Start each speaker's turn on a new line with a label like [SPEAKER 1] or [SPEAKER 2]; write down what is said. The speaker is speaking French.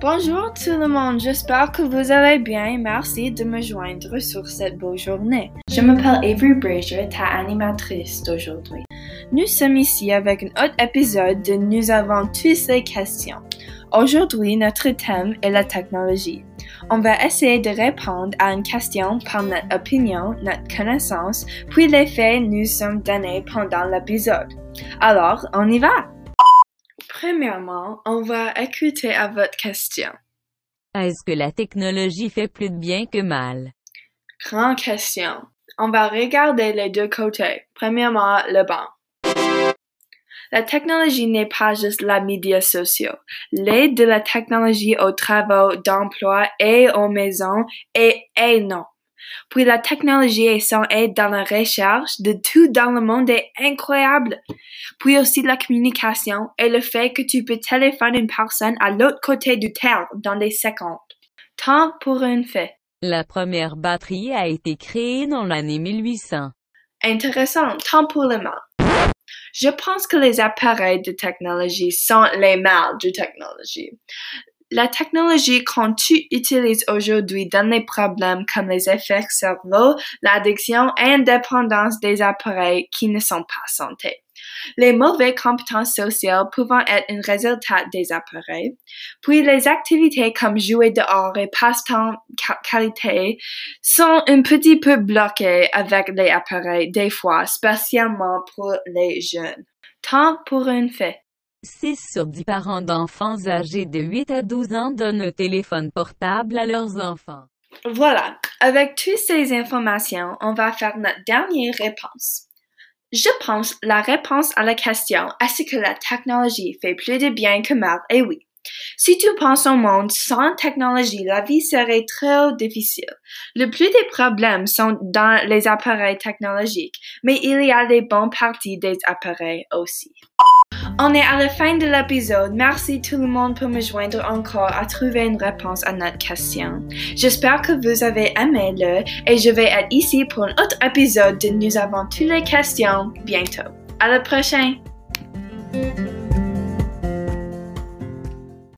[SPEAKER 1] Bonjour tout le monde, j'espère que vous allez bien merci de me joindre sur cette beau journée. Je m'appelle Avery Brazier, ta animatrice d'aujourd'hui. Nous sommes ici avec un autre épisode de Nous avons tous les questions. Aujourd'hui, notre thème est la technologie. On va essayer de répondre à une question par notre opinion, notre connaissance, puis les faits nous sont donnés pendant l'épisode. Alors, on y va! Premièrement, on va écouter à votre question.
[SPEAKER 2] Est-ce que la technologie fait plus de bien que mal?
[SPEAKER 1] Grande question. On va regarder les deux côtés. Premièrement, le bon. La technologie n'est pas juste la médias sociaux. L'aide de la technologie aux travaux d'emploi et aux maisons est énorme. Puis la technologie et son aide dans la recherche de tout dans le monde est incroyable. Puis aussi la communication et le fait que tu peux téléphoner une personne à l'autre côté du terre dans des secondes. Tant pour un fait.
[SPEAKER 2] La première batterie a été créée dans l'année 1800.
[SPEAKER 1] Intéressant, tant pour le mal. Je pense que les appareils de technologie sont les mâles de technologie. La technologie qu'on tu utilises aujourd'hui donne des problèmes comme les effets cerveau, l'addiction et l'indépendance des appareils qui ne sont pas santé. Les mauvaises compétences sociales pouvant être un résultat des appareils, puis les activités comme jouer dehors et passe-temps qualité sont un petit peu bloquées avec les appareils des fois, spécialement pour les jeunes. Tant pour un fait.
[SPEAKER 2] 6 sur 10 parents d'enfants âgés de 8 à 12 ans donnent un téléphone portable à leurs enfants.
[SPEAKER 1] Voilà, avec toutes ces informations, on va faire notre dernière réponse. Je pense la réponse à la question est-ce que la technologie fait plus de bien que mal? Est oui. Si tu penses au monde sans technologie, la vie serait très difficile. Le plus des problèmes sont dans les appareils technologiques, mais il y a des bonnes parties des appareils aussi. On est à la fin de l'épisode. Merci tout le monde pour me joindre encore à trouver une réponse à notre question. J'espère que vous avez aimé le et je vais être ici pour un autre épisode de Nous avons toutes les questions bientôt. À la prochaine!